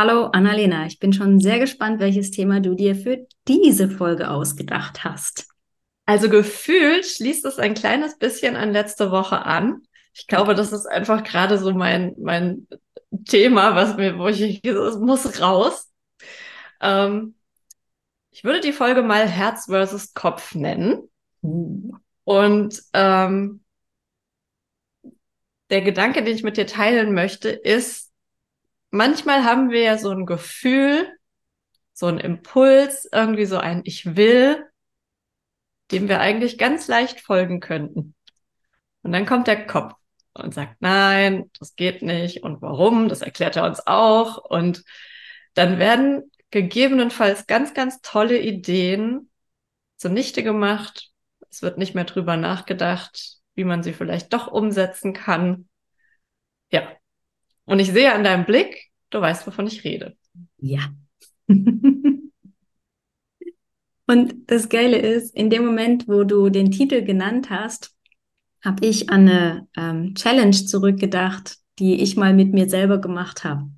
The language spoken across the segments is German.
Hallo Annalena, ich bin schon sehr gespannt, welches Thema du dir für diese Folge ausgedacht hast. Also gefühlt schließt es ein kleines bisschen an letzte Woche an. Ich glaube, das ist einfach gerade so mein, mein Thema, was mir, wo ich, es muss raus. Ähm, ich würde die Folge mal Herz versus Kopf nennen. Uh. Und ähm, der Gedanke, den ich mit dir teilen möchte, ist, manchmal haben wir ja so ein Gefühl, so ein Impuls, irgendwie so ein Ich will, dem wir eigentlich ganz leicht folgen könnten. Und dann kommt der Kopf und sagt, nein, das geht nicht. Und warum? Das erklärt er uns auch. Und dann werden gegebenenfalls ganz, ganz tolle Ideen zunichte gemacht. Es wird nicht mehr drüber nachgedacht, wie man sie vielleicht doch umsetzen kann. Ja, und ich sehe an deinem Blick, du weißt, wovon ich rede. Ja. Und das Geile ist, in dem Moment, wo du den Titel genannt hast, habe ich an eine ähm, Challenge zurückgedacht, die ich mal mit mir selber gemacht habe.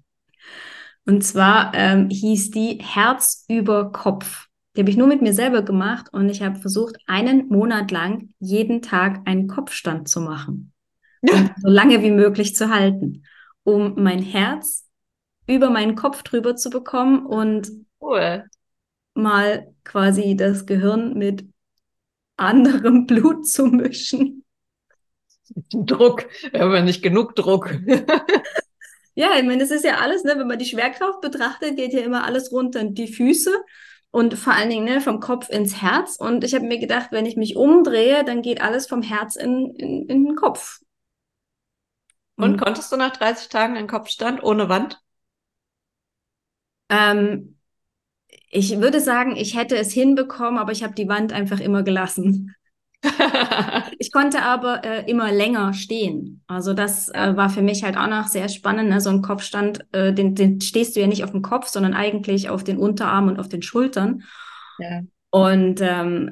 Und zwar ähm, hieß die Herz über Kopf. Die habe ich nur mit mir selber gemacht und ich habe versucht, einen Monat lang jeden Tag einen Kopfstand zu machen. Ja. so lange wie möglich zu halten um mein Herz über meinen Kopf drüber zu bekommen und cool. mal quasi das Gehirn mit anderem Blut zu mischen. Druck, wir haben ja nicht genug Druck. ja, ich meine, das ist ja alles, ne, wenn man die Schwerkraft betrachtet, geht ja immer alles runter in die Füße und vor allen Dingen ne, vom Kopf ins Herz. Und ich habe mir gedacht, wenn ich mich umdrehe, dann geht alles vom Herz in, in, in den Kopf. Und mhm. konntest du nach 30 Tagen einen Kopfstand ohne Wand? Ähm, ich würde sagen, ich hätte es hinbekommen, aber ich habe die Wand einfach immer gelassen. ich konnte aber äh, immer länger stehen. Also das äh, war für mich halt auch noch sehr spannend. Ne? So ein Kopfstand, äh, den, den stehst du ja nicht auf dem Kopf, sondern eigentlich auf den Unterarmen und auf den Schultern. Ja. Und ähm,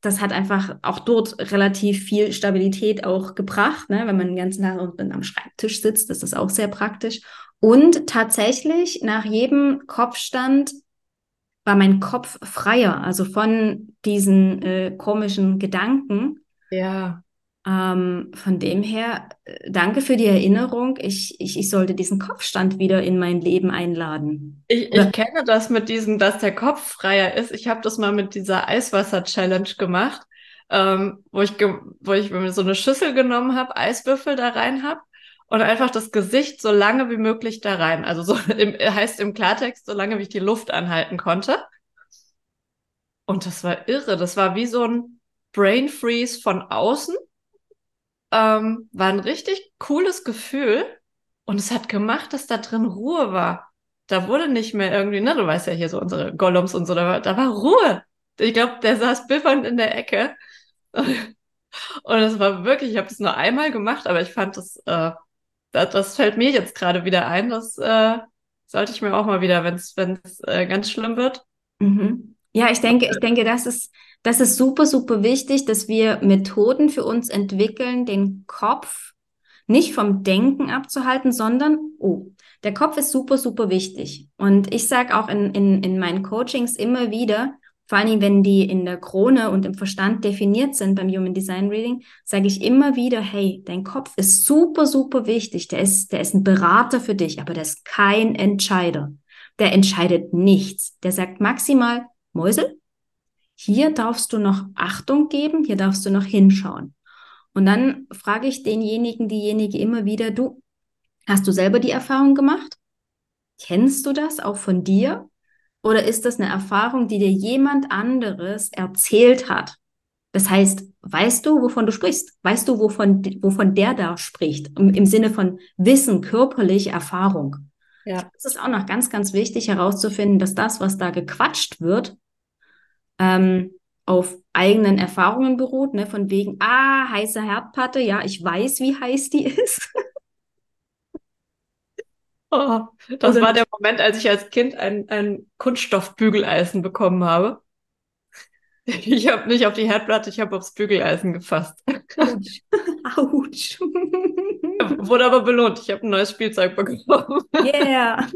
das hat einfach auch dort relativ viel Stabilität auch gebracht, ne? wenn man den ganzen Tag unten am Schreibtisch sitzt, das ist auch sehr praktisch. Und tatsächlich nach jedem Kopfstand war mein Kopf freier, also von diesen äh, komischen Gedanken. Ja. Ähm, von dem her, äh, danke für die Erinnerung. Ich, ich, ich sollte diesen Kopfstand wieder in mein Leben einladen. Ich, ich kenne das mit diesem, dass der Kopf freier ist. Ich habe das mal mit dieser Eiswasser-Challenge gemacht, ähm, wo, ich wo ich mir so eine Schüssel genommen habe, Eiswürfel da rein habe und einfach das Gesicht so lange wie möglich da rein. Also so im, heißt im Klartext, so lange wie ich die Luft anhalten konnte. Und das war irre. Das war wie so ein Brain Freeze von außen ähm, war ein richtig cooles Gefühl und es hat gemacht, dass da drin Ruhe war. Da wurde nicht mehr irgendwie, ne, du weißt ja hier so unsere Gollums und so, da war, da war Ruhe. Ich glaube, der saß biffernd in der Ecke. Und es war wirklich, ich habe das nur einmal gemacht, aber ich fand das, äh, das, das fällt mir jetzt gerade wieder ein. Das äh, sollte ich mir auch mal wieder, wenn es äh, ganz schlimm wird. Mhm. Ja, ich denke, ich denke, das ist, das ist super, super wichtig, dass wir Methoden für uns entwickeln, den Kopf nicht vom Denken abzuhalten, sondern, oh, der Kopf ist super, super wichtig. Und ich sage auch in, in, in meinen Coachings immer wieder, vor allem wenn die in der Krone und im Verstand definiert sind beim Human Design Reading, sage ich immer wieder, hey, dein Kopf ist super, super wichtig. Der ist, der ist ein Berater für dich, aber der ist kein Entscheider. Der entscheidet nichts. Der sagt maximal, Mäusel, hier darfst du noch Achtung geben, hier darfst du noch hinschauen. Und dann frage ich denjenigen, diejenige immer wieder, du, hast du selber die Erfahrung gemacht? Kennst du das auch von dir? Oder ist das eine Erfahrung, die dir jemand anderes erzählt hat? Das heißt, weißt du, wovon du sprichst? Weißt du, wovon, wovon der da spricht? Im, Im, Sinne von Wissen, körperliche Erfahrung. Ja. Es ist auch noch ganz, ganz wichtig herauszufinden, dass das, was da gequatscht wird, ähm, auf eigenen Erfahrungen beruht, ne, von wegen, ah, heiße Herdplatte, ja, ich weiß, wie heiß die ist. Oh, das Oder war der Moment, als ich als Kind ein, ein Kunststoffbügeleisen bekommen habe. Ich habe nicht auf die Herdplatte, ich habe aufs Bügeleisen gefasst. Autsch. Autsch. Wurde aber belohnt. Ich habe ein neues Spielzeug bekommen. Yeah.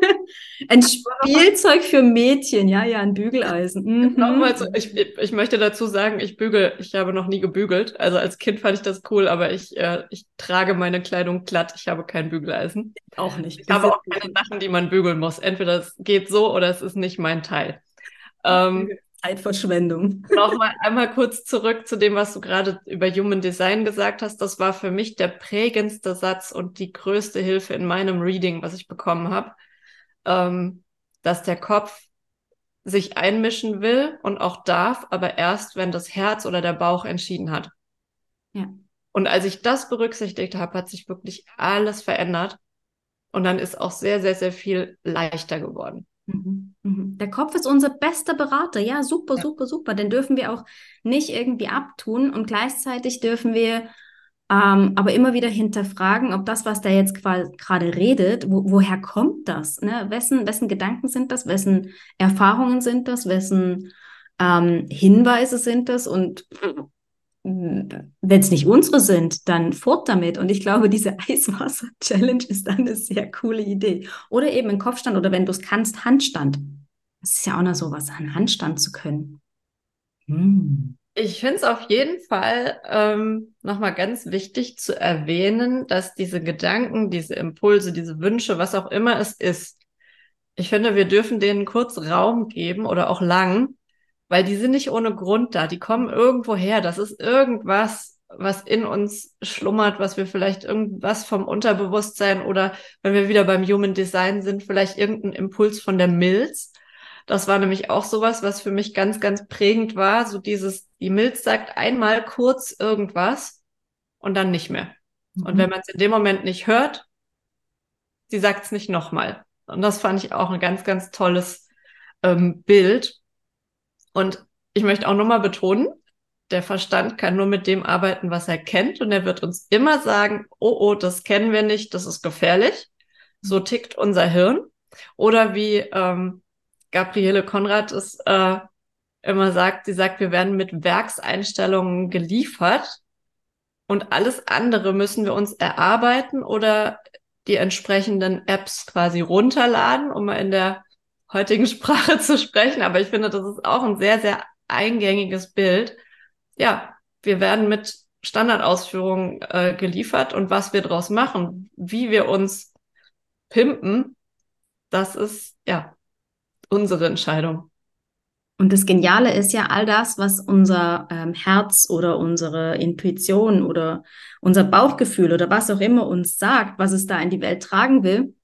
ein Spielzeug für Mädchen, ja, ja, ein Bügeleisen. Mhm. Nochmal so, ich, ich möchte dazu sagen, ich bügel, ich habe noch nie gebügelt. Also als Kind fand ich das cool, aber ich, äh, ich trage meine Kleidung glatt. Ich habe kein Bügeleisen. Auch nicht. Ich habe auch keine Sachen, die man bügeln muss. Entweder es geht so oder es ist nicht mein Teil. Ähm, Zeitverschwendung. Nochmal einmal kurz zurück zu dem, was du gerade über Human Design gesagt hast. Das war für mich der prägendste Satz und die größte Hilfe in meinem Reading, was ich bekommen habe, ähm, dass der Kopf sich einmischen will und auch darf, aber erst, wenn das Herz oder der Bauch entschieden hat. Ja. Und als ich das berücksichtigt habe, hat sich wirklich alles verändert. Und dann ist auch sehr, sehr, sehr viel leichter geworden. Mhm, mhm. Der Kopf ist unser bester Berater. Ja, super, ja. super, super. Den dürfen wir auch nicht irgendwie abtun und gleichzeitig dürfen wir ähm, aber immer wieder hinterfragen, ob das, was der jetzt gerade redet, wo, woher kommt das? Ne? Wessen, wessen Gedanken sind das? Wessen Erfahrungen sind das? Wessen ähm, Hinweise sind das? Und wenn es nicht unsere sind, dann fort damit. Und ich glaube, diese Eiswasser-Challenge ist dann eine sehr coole Idee. Oder eben ein Kopfstand oder wenn du es kannst, Handstand. Das ist ja auch noch so was, einen Handstand zu können. Hm. Ich finde es auf jeden Fall ähm, nochmal ganz wichtig zu erwähnen, dass diese Gedanken, diese Impulse, diese Wünsche, was auch immer es ist, ich finde, wir dürfen denen kurz Raum geben oder auch lang, weil die sind nicht ohne Grund da. Die kommen irgendwo her. Das ist irgendwas, was in uns schlummert, was wir vielleicht irgendwas vom Unterbewusstsein oder wenn wir wieder beim Human Design sind, vielleicht irgendein Impuls von der Milz. Das war nämlich auch sowas, was für mich ganz, ganz prägend war. So dieses, die Milz sagt einmal kurz irgendwas und dann nicht mehr. Mhm. Und wenn man es in dem Moment nicht hört, sie sagt es nicht nochmal. Und das fand ich auch ein ganz, ganz tolles ähm, Bild. Und ich möchte auch nochmal betonen, der Verstand kann nur mit dem arbeiten, was er kennt. Und er wird uns immer sagen, oh, oh, das kennen wir nicht, das ist gefährlich. So tickt unser Hirn. Oder wie ähm, Gabriele Konrad es äh, immer sagt, sie sagt, wir werden mit Werkseinstellungen geliefert und alles andere müssen wir uns erarbeiten oder die entsprechenden Apps quasi runterladen, um mal in der heutigen Sprache zu sprechen, aber ich finde, das ist auch ein sehr, sehr eingängiges Bild. Ja, wir werden mit Standardausführungen äh, geliefert und was wir daraus machen, wie wir uns pimpen, das ist ja unsere Entscheidung. Und das Geniale ist ja all das, was unser ähm, Herz oder unsere Intuition oder unser Bauchgefühl oder was auch immer uns sagt, was es da in die Welt tragen will,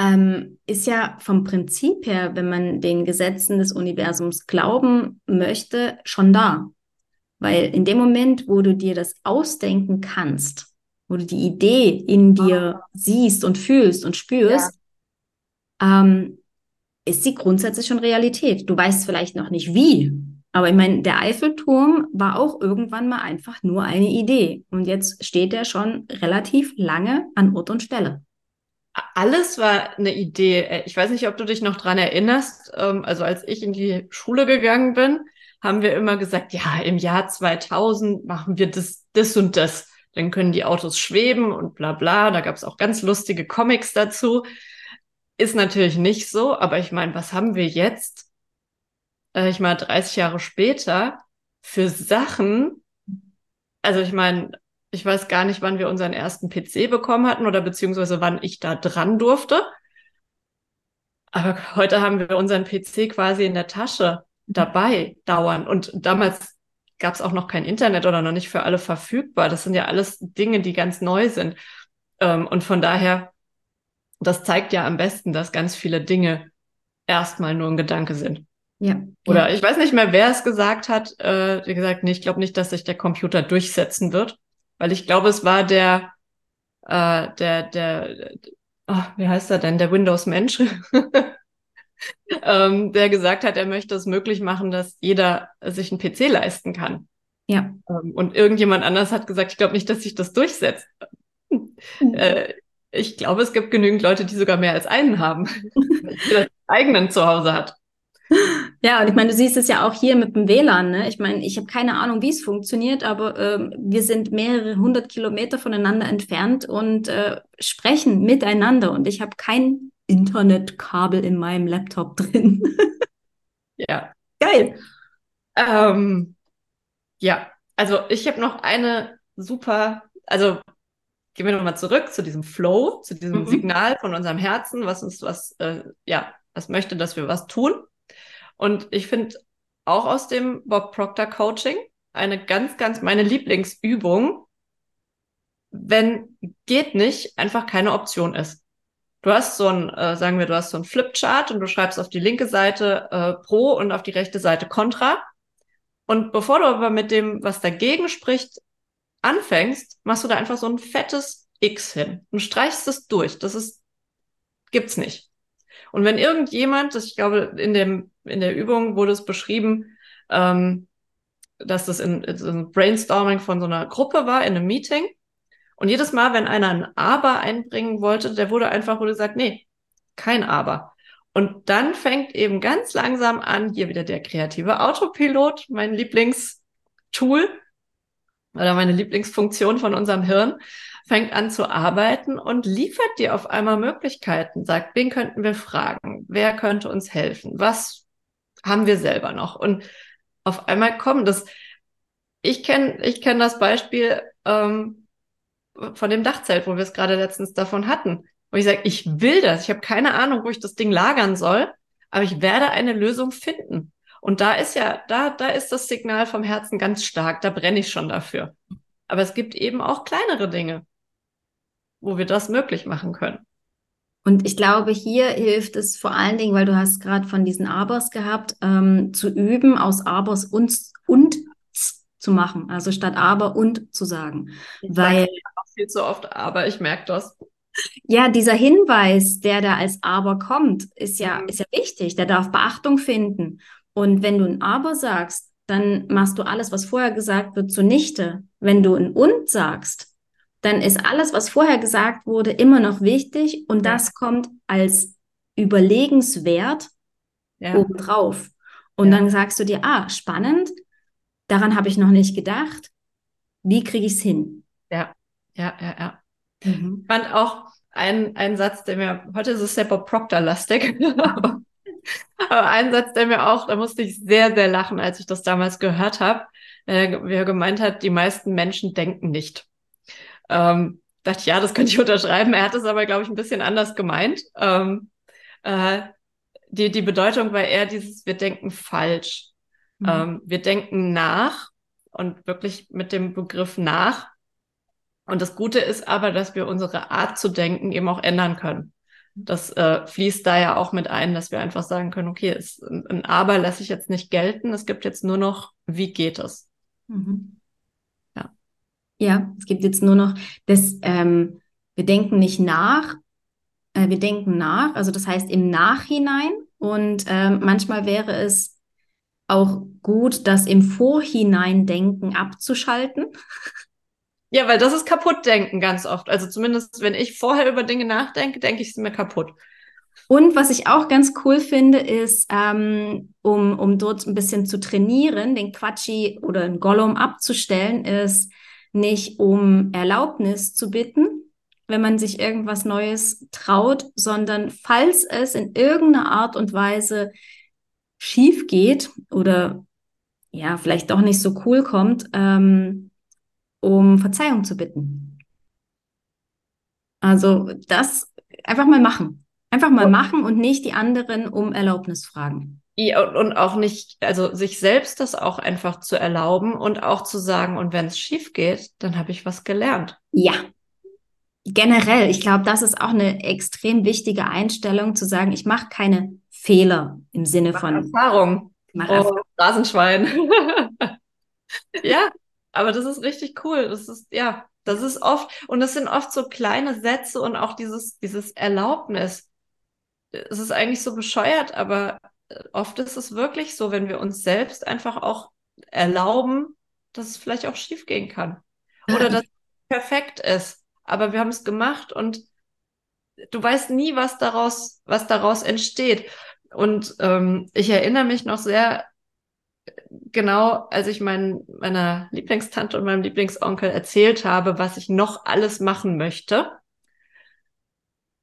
ähm, ist ja vom Prinzip her, wenn man den Gesetzen des Universums glauben möchte, schon da. Weil in dem Moment, wo du dir das ausdenken kannst, wo du die Idee in dir siehst und fühlst und spürst, ja. ähm, ist sie grundsätzlich schon Realität. Du weißt vielleicht noch nicht wie, aber ich meine, der Eiffelturm war auch irgendwann mal einfach nur eine Idee. Und jetzt steht er schon relativ lange an Ort und Stelle alles war eine Idee. Äh, ich weiß nicht, ob du dich noch dran erinnerst. Ähm, also als ich in die Schule gegangen bin, haben wir immer gesagt, ja, im Jahr 2000 machen wir das, das und das. Dann können die Autos schweben und bla bla. Da gab es auch ganz lustige Comics dazu. Ist natürlich nicht so, aber ich meine, was haben wir jetzt, äh, ich meine, 30 Jahre später für Sachen? Also ich meine, ich weiß gar nicht, wann wir unseren ersten PC bekommen hatten oder beziehungsweise wann ich da dran durfte. Aber heute haben wir unseren PC quasi in der Tasche dabei dauern. Und damals gab es auch noch kein Internet oder noch nicht für alle verfügbar. Das sind ja alles Dinge, die ganz neu sind. Ähm, und von daher, das zeigt ja am besten, dass ganz viele Dinge erstmal nur ein Gedanke sind. Ja. Oder ich weiß nicht mehr, wer es gesagt hat. Äh, wie gesagt, nee, ich glaube nicht, dass sich der Computer durchsetzen wird weil ich glaube, es war der, äh, der, der, oh, wie heißt er denn, der Windows-Mensch, ähm, der gesagt hat, er möchte es möglich machen, dass jeder sich einen PC leisten kann. Ja. Ähm, und irgendjemand anders hat gesagt, ich glaube nicht, dass sich das durchsetzt. Mhm. Äh, ich glaube, es gibt genügend Leute, die sogar mehr als einen haben, die das eigenen zu Hause hat. Ja, und ich meine, du siehst es ja auch hier mit dem WLAN. Ne? Ich meine, ich habe keine Ahnung, wie es funktioniert, aber äh, wir sind mehrere hundert Kilometer voneinander entfernt und äh, sprechen miteinander. Und ich habe kein Internetkabel in meinem Laptop drin. ja. Geil. Ähm, ja, also ich habe noch eine super, also gehen wir nochmal zurück zu diesem Flow, zu diesem mhm. Signal von unserem Herzen, was uns was, äh, ja, was möchte, dass wir was tun. Und ich finde auch aus dem Bob Proctor Coaching eine ganz, ganz meine Lieblingsübung, wenn geht nicht, einfach keine Option ist. Du hast so ein, äh, sagen wir, du hast so ein Flipchart und du schreibst auf die linke Seite äh, Pro und auf die rechte Seite Contra. Und bevor du aber mit dem, was dagegen spricht, anfängst, machst du da einfach so ein fettes X hin und streichst es durch. Das ist, gibt's nicht. Und wenn irgendjemand, das, ich glaube, in dem, in der Übung wurde es beschrieben, ähm, dass das in, in ein Brainstorming von so einer Gruppe war, in einem Meeting. Und jedes Mal, wenn einer ein Aber einbringen wollte, der wurde einfach, wurde gesagt, nee, kein Aber. Und dann fängt eben ganz langsam an, hier wieder der kreative Autopilot, mein Lieblingstool oder meine Lieblingsfunktion von unserem Hirn, fängt an zu arbeiten und liefert dir auf einmal Möglichkeiten, sagt, wen könnten wir fragen? Wer könnte uns helfen? Was haben wir selber noch? Und auf einmal kommen das. Ich kenne ich kenn das Beispiel ähm, von dem Dachzelt, wo wir es gerade letztens davon hatten. Wo ich sage, ich will das. Ich habe keine Ahnung, wo ich das Ding lagern soll, aber ich werde eine Lösung finden. Und da ist ja, da, da ist das Signal vom Herzen ganz stark. Da brenne ich schon dafür. Aber es gibt eben auch kleinere Dinge wo wir das möglich machen können. Und ich glaube, hier hilft es vor allen Dingen, weil du hast gerade von diesen Abers gehabt, ähm, zu üben, aus Abers und, und zu machen. Also statt aber und zu sagen. Ich weil auch viel zu oft aber, ich merke das. Ja, dieser Hinweis, der da als aber kommt, ist ja, mhm. ist ja wichtig. Der darf Beachtung finden. Und wenn du ein aber sagst, dann machst du alles, was vorher gesagt wird, zunichte. Wenn du ein und sagst, dann ist alles, was vorher gesagt wurde, immer noch wichtig und ja. das kommt als überlegenswert ja. obendrauf. Und ja. dann sagst du dir, ah, spannend, daran habe ich noch nicht gedacht. Wie kriege ich es hin? Ja, ja, ja, ja. Mhm. Ich fand auch ein, ein Satz, der mir, heute ist es sehr Bob Proctor-lastig, aber, aber ein Satz, der mir auch, da musste ich sehr, sehr lachen, als ich das damals gehört habe, äh, wie er gemeint hat, die meisten Menschen denken nicht. Ähm, dachte ich, ja, das könnte ich unterschreiben. Er hat es aber, glaube ich, ein bisschen anders gemeint. Ähm, äh, die, die Bedeutung war eher dieses, wir denken falsch. Mhm. Ähm, wir denken nach und wirklich mit dem Begriff nach. Und das Gute ist aber, dass wir unsere Art zu denken eben auch ändern können. Das äh, fließt da ja auch mit ein, dass wir einfach sagen können, okay, es, ein Aber lasse ich jetzt nicht gelten. Es gibt jetzt nur noch, wie geht es? Mhm. Ja, es gibt jetzt nur noch das, ähm, wir denken nicht nach, äh, wir denken nach, also das heißt im Nachhinein. Und ähm, manchmal wäre es auch gut, das im Vorhinein-Denken abzuschalten. Ja, weil das ist Kaputtdenken ganz oft. Also zumindest, wenn ich vorher über Dinge nachdenke, denke ich sie mir kaputt. Und was ich auch ganz cool finde, ist, ähm, um, um dort ein bisschen zu trainieren, den Quatschi oder den Gollum abzustellen, ist, nicht um Erlaubnis zu bitten, wenn man sich irgendwas Neues traut, sondern falls es in irgendeiner Art und Weise schief geht oder ja, vielleicht doch nicht so cool kommt, ähm, um Verzeihung zu bitten. Also das einfach mal machen. Einfach mal machen und nicht die anderen um Erlaubnis fragen. Ja, und auch nicht, also sich selbst das auch einfach zu erlauben und auch zu sagen, und wenn es schief geht, dann habe ich was gelernt. Ja. Generell, ich glaube, das ist auch eine extrem wichtige Einstellung, zu sagen, ich mache keine Fehler im Sinne von Erfahrung. Mach oh, Rasenschwein. ja, aber das ist richtig cool. Das ist, ja, das ist oft, und das sind oft so kleine Sätze und auch dieses, dieses Erlaubnis es ist eigentlich so bescheuert, aber oft ist es wirklich so, wenn wir uns selbst einfach auch erlauben, dass es vielleicht auch schief gehen kann. Oder dass es perfekt ist. Aber wir haben es gemacht und du weißt nie, was daraus, was daraus entsteht. Und ähm, ich erinnere mich noch sehr genau, als ich mein, meiner Lieblingstante und meinem Lieblingsonkel erzählt habe, was ich noch alles machen möchte.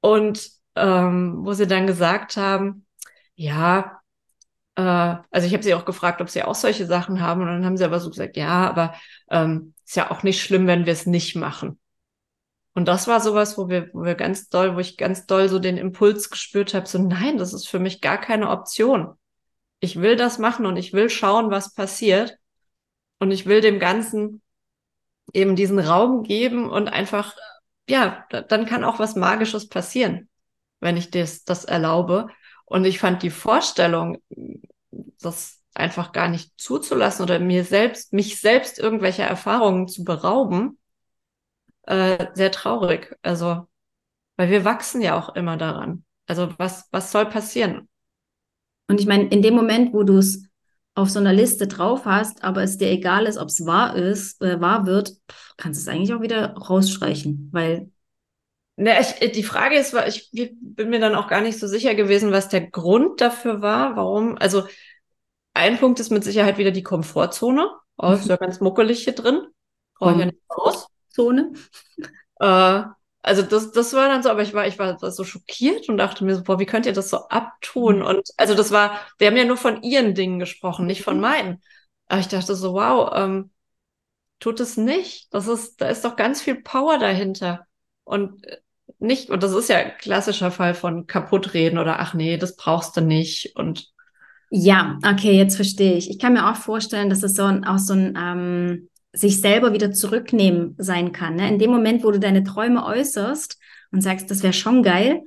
Und ähm, wo sie dann gesagt haben, ja, äh, also ich habe sie auch gefragt, ob sie auch solche Sachen haben. Und dann haben sie aber so gesagt, ja, aber ähm, ist ja auch nicht schlimm, wenn wir es nicht machen. Und das war sowas, wo wir, wo wir ganz doll, wo ich ganz doll so den Impuls gespürt habe, so nein, das ist für mich gar keine Option. Ich will das machen und ich will schauen, was passiert. Und ich will dem Ganzen eben diesen Raum geben und einfach, ja, dann kann auch was Magisches passieren, wenn ich das, das erlaube. Und ich fand die Vorstellung, das einfach gar nicht zuzulassen oder mir selbst, mich selbst irgendwelcher Erfahrungen zu berauben, äh, sehr traurig. Also, weil wir wachsen ja auch immer daran. Also, was, was soll passieren? Und ich meine, in dem Moment, wo du es auf so einer Liste drauf hast, aber es dir egal ist, ob es wahr ist, äh, wahr wird, kannst du es eigentlich auch wieder rausstreichen, weil Ne, ich, die Frage ist, ich bin mir dann auch gar nicht so sicher gewesen, was der Grund dafür war, warum. Also ein Punkt ist mit Sicherheit wieder die Komfortzone. Oh, ist ja ganz muckelig hier drin. Brauche ich ja nicht raus. Zone. Äh, also das, das war dann so, aber ich war, ich war so schockiert und dachte mir so, boah, wie könnt ihr das so abtun? Mhm. Und also das war, wir haben ja nur von ihren Dingen gesprochen, nicht von mhm. meinen. Aber ich dachte so, wow, ähm, tut es nicht. Das ist, da ist doch ganz viel Power dahinter. Und äh, nicht, und das ist ja ein klassischer Fall von kaputtreden oder ach nee, das brauchst du nicht. Und ja, okay, jetzt verstehe ich. Ich kann mir auch vorstellen, dass es so ein, auch so ein ähm, sich selber wieder zurücknehmen sein kann. Ne? In dem Moment, wo du deine Träume äußerst und sagst, das wäre schon geil,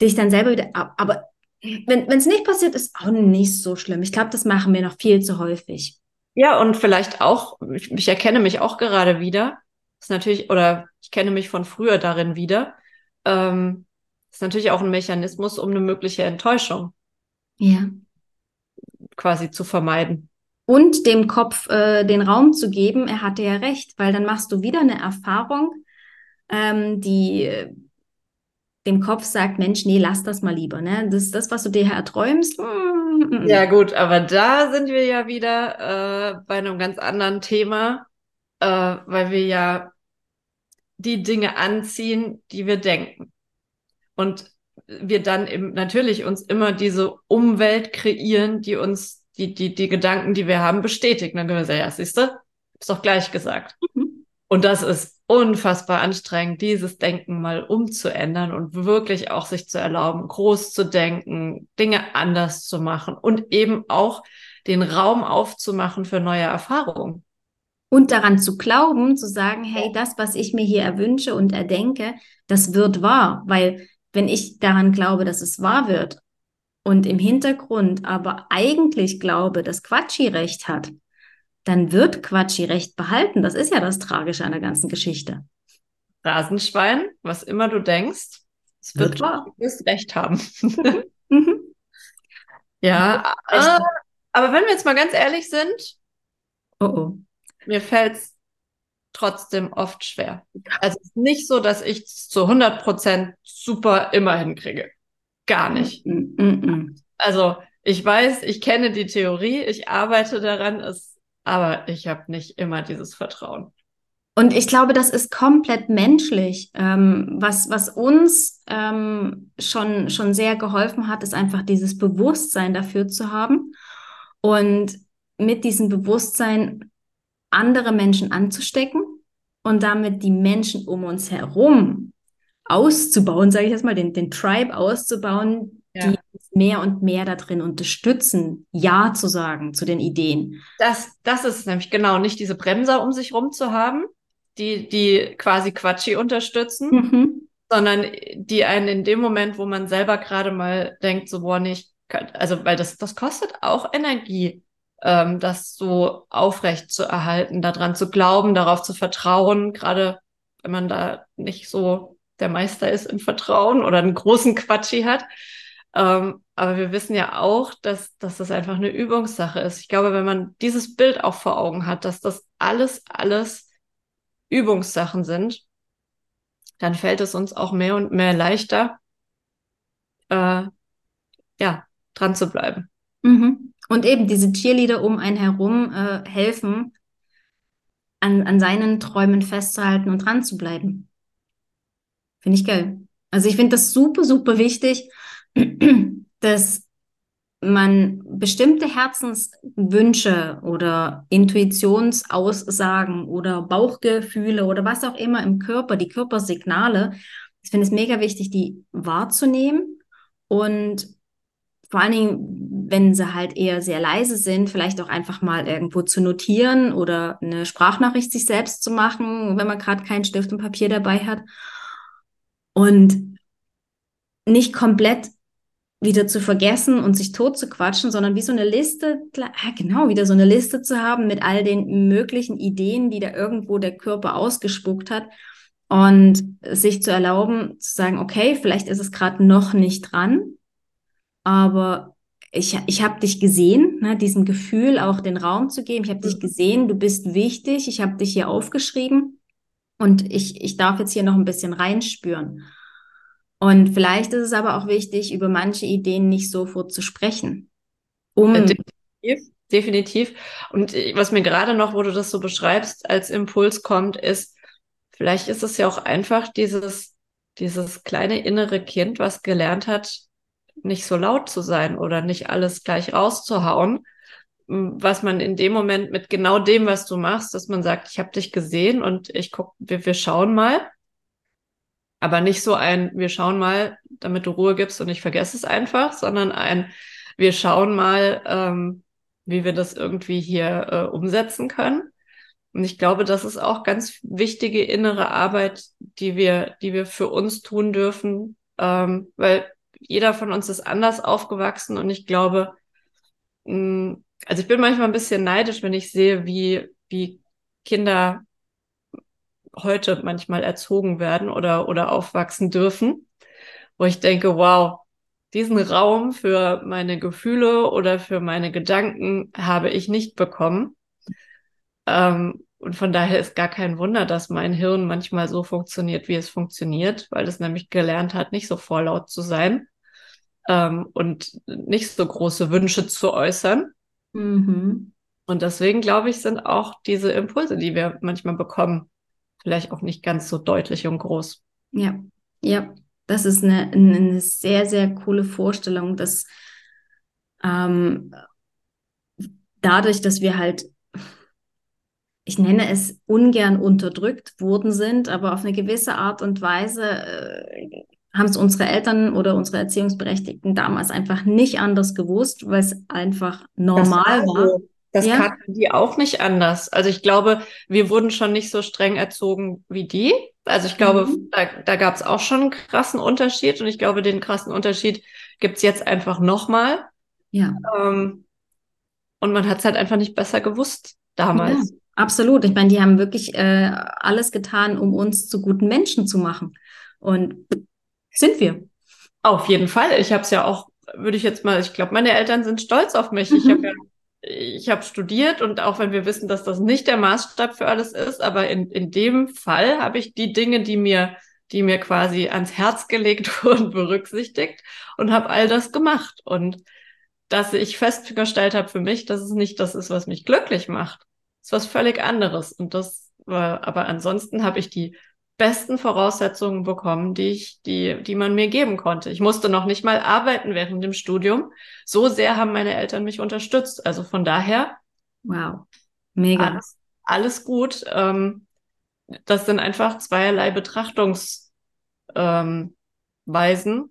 dich dann selber wieder, aber wenn es nicht passiert, ist auch nicht so schlimm. Ich glaube, das machen wir noch viel zu häufig. Ja, und vielleicht auch, ich, ich erkenne mich auch gerade wieder. Ist natürlich, oder ich kenne mich von früher darin wieder. Ähm, ist natürlich auch ein Mechanismus, um eine mögliche Enttäuschung ja. quasi zu vermeiden und dem Kopf äh, den Raum zu geben, er hatte ja recht, weil dann machst du wieder eine Erfahrung, ähm, die äh, dem Kopf sagt, Mensch, nee, lass das mal lieber. Ne? Das ist das, was du dir erträumst. Mm, mm, mm. Ja gut, aber da sind wir ja wieder äh, bei einem ganz anderen Thema, äh, weil wir ja die Dinge anziehen, die wir denken. Und wir dann eben natürlich uns immer diese Umwelt kreieren, die uns die, die, die Gedanken, die wir haben, bestätigt. dann können wir sagen, ja, siehst du, ist doch gleich gesagt. Mhm. Und das ist unfassbar anstrengend, dieses Denken mal umzuändern und wirklich auch sich zu erlauben, groß zu denken, Dinge anders zu machen und eben auch den Raum aufzumachen für neue Erfahrungen. Und daran zu glauben, zu sagen, hey, das, was ich mir hier erwünsche und erdenke, das wird wahr. Weil wenn ich daran glaube, dass es wahr wird und im Hintergrund aber eigentlich glaube, dass Quatschi recht hat, dann wird Quatschi recht behalten. Das ist ja das Tragische an der ganzen Geschichte. Rasenschwein, was immer du denkst, es wird, wird wahr. Du wirst recht haben. Mhm. ja, äh, aber wenn wir jetzt mal ganz ehrlich sind, oh oh. Mir fällt es trotzdem oft schwer. Also es ist nicht so, dass ich es zu 100 Prozent super immer hinkriege. Gar nicht. Mm, mm, mm, also ich weiß, ich kenne die Theorie, ich arbeite daran, es, aber ich habe nicht immer dieses Vertrauen. Und ich glaube, das ist komplett menschlich. Ähm, was, was uns ähm, schon, schon sehr geholfen hat, ist einfach dieses Bewusstsein dafür zu haben und mit diesem Bewusstsein andere Menschen anzustecken und damit die Menschen um uns herum auszubauen, sage ich jetzt mal, den, den Tribe auszubauen, ja. die mehr und mehr da drin unterstützen, Ja zu sagen zu den Ideen. Das, das ist nämlich genau nicht diese Bremser um sich rum zu haben, die, die quasi Quatschi unterstützen, mhm. sondern die einen in dem Moment, wo man selber gerade mal denkt, so, boah, nicht, also, weil das, das kostet auch Energie, ähm, das so aufrecht zu erhalten, daran zu glauben, darauf zu vertrauen, gerade wenn man da nicht so der Meister ist im Vertrauen oder einen großen Quatschi hat. Ähm, aber wir wissen ja auch, dass, dass das einfach eine Übungssache ist. Ich glaube, wenn man dieses Bild auch vor Augen hat, dass das alles, alles Übungssachen sind, dann fällt es uns auch mehr und mehr leichter, äh, ja, dran zu bleiben. Mhm. Und eben diese Cheerleader um einen herum äh, helfen, an, an seinen Träumen festzuhalten und dran zu bleiben. Finde ich geil. Also ich finde das super, super wichtig, dass man bestimmte Herzenswünsche oder Intuitionsaussagen oder Bauchgefühle oder was auch immer im Körper, die Körpersignale, ich finde es mega wichtig, die wahrzunehmen und vor allen Dingen, wenn sie halt eher sehr leise sind, vielleicht auch einfach mal irgendwo zu notieren oder eine Sprachnachricht sich selbst zu machen, wenn man gerade keinen Stift und Papier dabei hat. Und nicht komplett wieder zu vergessen und sich tot zu quatschen, sondern wie so eine Liste, ja, genau, wieder so eine Liste zu haben mit all den möglichen Ideen, die da irgendwo der Körper ausgespuckt hat und sich zu erlauben, zu sagen, okay, vielleicht ist es gerade noch nicht dran, aber ich, ich habe dich gesehen, ne, diesem Gefühl auch den Raum zu geben. Ich habe dich mhm. gesehen, du bist wichtig, ich habe dich hier aufgeschrieben und ich, ich darf jetzt hier noch ein bisschen reinspüren. Und vielleicht ist es aber auch wichtig, über manche Ideen nicht sofort zu sprechen. Um definitiv, definitiv. Und was mir gerade noch, wo du das so beschreibst, als Impuls kommt, ist, vielleicht ist es ja auch einfach dieses, dieses kleine innere Kind, was gelernt hat, nicht so laut zu sein oder nicht alles gleich rauszuhauen, was man in dem Moment mit genau dem, was du machst, dass man sagt, ich habe dich gesehen und ich guck, wir, wir schauen mal. Aber nicht so ein, wir schauen mal, damit du Ruhe gibst und ich vergesse es einfach, sondern ein, wir schauen mal, ähm, wie wir das irgendwie hier äh, umsetzen können. Und ich glaube, das ist auch ganz wichtige innere Arbeit, die wir, die wir für uns tun dürfen, ähm, weil jeder von uns ist anders aufgewachsen und ich glaube, mm, also ich bin manchmal ein bisschen neidisch, wenn ich sehe, wie, wie Kinder heute manchmal erzogen werden oder, oder aufwachsen dürfen, wo ich denke, wow, diesen Raum für meine Gefühle oder für meine Gedanken habe ich nicht bekommen. Ähm, und von daher ist gar kein Wunder, dass mein Hirn manchmal so funktioniert, wie es funktioniert, weil es nämlich gelernt hat, nicht so vorlaut zu sein ähm, und nicht so große Wünsche zu äußern. Mhm. Und deswegen glaube ich, sind auch diese Impulse, die wir manchmal bekommen, vielleicht auch nicht ganz so deutlich und groß. Ja, ja, das ist eine, eine sehr, sehr coole Vorstellung, dass ähm, dadurch, dass wir halt, ich nenne es ungern unterdrückt worden sind, aber auf eine gewisse Art und Weise äh, haben es unsere Eltern oder unsere Erziehungsberechtigten damals einfach nicht anders gewusst, weil es einfach normal das war. Das ja? kannten die auch nicht anders. Also ich glaube, wir wurden schon nicht so streng erzogen wie die. Also ich glaube, mhm. da, da gab es auch schon einen krassen Unterschied und ich glaube, den krassen Unterschied gibt's jetzt einfach nochmal. Ja. Ähm, und man hat es halt einfach nicht besser gewusst damals. Ja, absolut. Ich meine, die haben wirklich äh, alles getan, um uns zu guten Menschen zu machen. Und sind wir. Auf jeden Fall. Ich habe es ja auch, würde ich jetzt mal, ich glaube, meine Eltern sind stolz auf mich. Mhm. Ich habe ja, ich habe studiert und auch wenn wir wissen, dass das nicht der Maßstab für alles ist, aber in, in dem Fall habe ich die Dinge, die mir, die mir quasi ans Herz gelegt wurden, berücksichtigt und habe all das gemacht. Und dass ich festgestellt habe für mich, dass es nicht das ist, was mich glücklich macht. Das ist was völlig anderes. Und das war, aber ansonsten habe ich die besten Voraussetzungen bekommen, die ich, die, die man mir geben konnte. Ich musste noch nicht mal arbeiten während dem Studium. So sehr haben meine Eltern mich unterstützt. Also von daher. Wow. Mega. Alles, alles gut. Ähm, das sind einfach zweierlei Betrachtungsweisen. Ähm,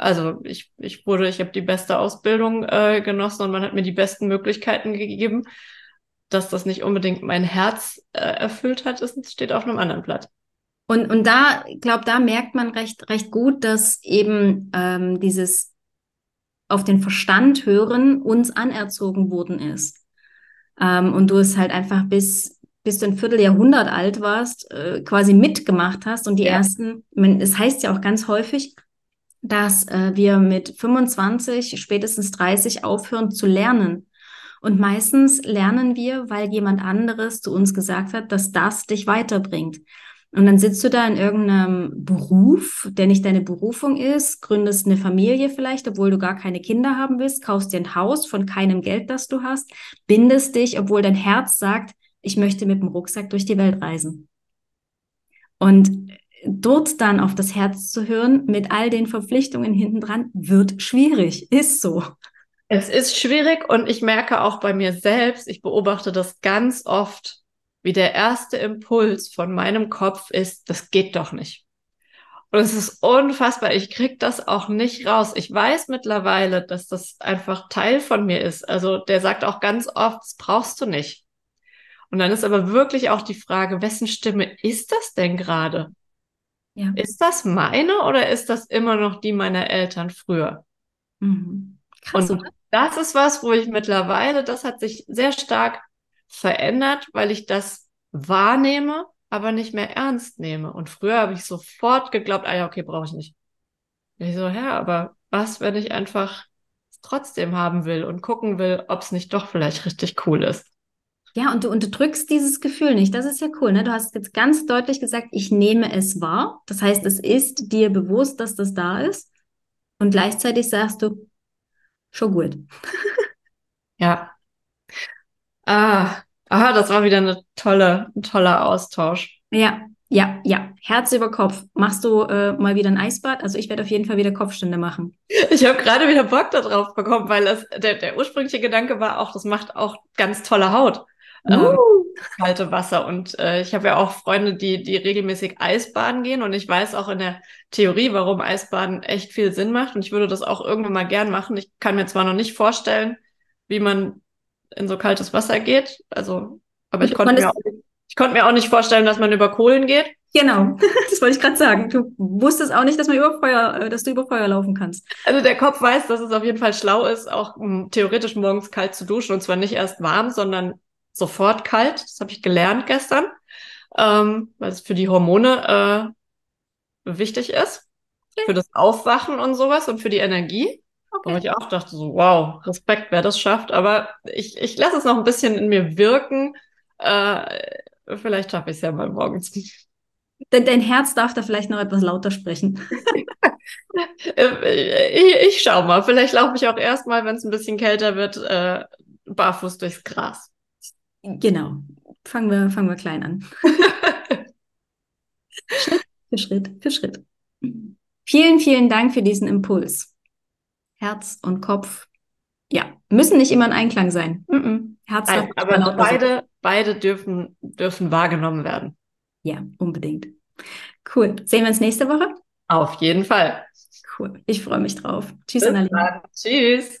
also ich, ich wurde, ich habe die beste Ausbildung äh, genossen und man hat mir die besten Möglichkeiten gegeben dass das nicht unbedingt mein Herz äh, erfüllt hat, ist, steht auf einem anderen Blatt. Und, und da, ich glaube, da merkt man recht, recht gut, dass eben ähm, dieses auf den Verstand hören uns anerzogen worden ist. Ähm, und du es halt einfach bis, bis du ein Vierteljahrhundert alt warst, äh, quasi mitgemacht hast. Und die ja. ersten, meine, es heißt ja auch ganz häufig, dass äh, wir mit 25, spätestens 30 aufhören zu lernen. Und meistens lernen wir, weil jemand anderes zu uns gesagt hat, dass das dich weiterbringt. Und dann sitzt du da in irgendeinem Beruf, der nicht deine Berufung ist, gründest eine Familie vielleicht, obwohl du gar keine Kinder haben willst, kaufst dir ein Haus von keinem Geld, das du hast, bindest dich, obwohl dein Herz sagt, ich möchte mit dem Rucksack durch die Welt reisen. Und dort dann auf das Herz zu hören, mit all den Verpflichtungen hinten dran, wird schwierig, ist so. Es ist schwierig und ich merke auch bei mir selbst, ich beobachte das ganz oft, wie der erste Impuls von meinem Kopf ist, das geht doch nicht. Und es ist unfassbar. Ich krieg das auch nicht raus. Ich weiß mittlerweile, dass das einfach Teil von mir ist. Also der sagt auch ganz oft, das brauchst du nicht. Und dann ist aber wirklich auch die Frage, wessen Stimme ist das denn gerade? Ja. Ist das meine oder ist das immer noch die meiner Eltern früher? Mhm. Krass, und das ist was, wo ich mittlerweile, das hat sich sehr stark verändert, weil ich das wahrnehme, aber nicht mehr ernst nehme. Und früher habe ich sofort geglaubt, ah ja, okay, brauche ich nicht. Ich so, ja, aber was, wenn ich einfach trotzdem haben will und gucken will, ob es nicht doch vielleicht richtig cool ist? Ja, und du unterdrückst dieses Gefühl nicht. Das ist ja cool. Ne? Du hast jetzt ganz deutlich gesagt, ich nehme es wahr. Das heißt, es ist dir bewusst, dass das da ist. Und gleichzeitig sagst du, schon gut. ja. Ah, aha, das war wieder eine tolle, ein toller Austausch. Ja, ja, ja. Herz über Kopf. Machst du äh, mal wieder ein Eisbad? Also ich werde auf jeden Fall wieder Kopfstände machen. Ich habe gerade wieder Bock darauf bekommen, weil das, der, der ursprüngliche Gedanke war auch, das macht auch ganz tolle Haut. Uh. Ähm, kalte Wasser. Und äh, ich habe ja auch Freunde, die, die regelmäßig Eisbaden gehen. Und ich weiß auch in der Theorie, warum Eisbaden echt viel Sinn macht. Und ich würde das auch irgendwann mal gern machen. Ich kann mir zwar noch nicht vorstellen, wie man in so kaltes Wasser geht. Also, aber ich konnte, mir auch, ich konnte mir auch nicht vorstellen, dass man über Kohlen geht. Genau, das wollte ich gerade sagen. Du wusstest auch nicht, dass man über Feuer, äh, dass du über Feuer laufen kannst. Also der Kopf weiß, dass es auf jeden Fall schlau ist, auch um, hm, theoretisch morgens kalt zu duschen und zwar nicht erst warm, sondern sofort kalt. Das habe ich gelernt gestern, ähm, weil es für die Hormone äh, wichtig ist, okay. für das Aufwachen und sowas und für die Energie. Okay. Wo ich auch dachte, so, wow, Respekt, wer das schafft. Aber ich, ich lasse es noch ein bisschen in mir wirken. Äh, vielleicht schaffe ich es ja mal morgens. Dein, dein Herz darf da vielleicht noch etwas lauter sprechen. Äh, ich, ich schau mal. Vielleicht laufe ich auch erstmal, wenn es ein bisschen kälter wird, äh, barfuß durchs Gras. Genau. Fangen wir, fangen wir klein an. Schritt für Schritt für Schritt. Vielen, vielen Dank für diesen Impuls. Herz und Kopf, ja, müssen nicht immer in Einklang sein. Mm -mm. Herz Nein, aber beide, beide dürfen, dürfen wahrgenommen werden. Ja, unbedingt. Cool. Sehen wir uns nächste Woche? Auf jeden Fall. Cool. Ich freue mich drauf. Tschüss, Annalena. Tschüss.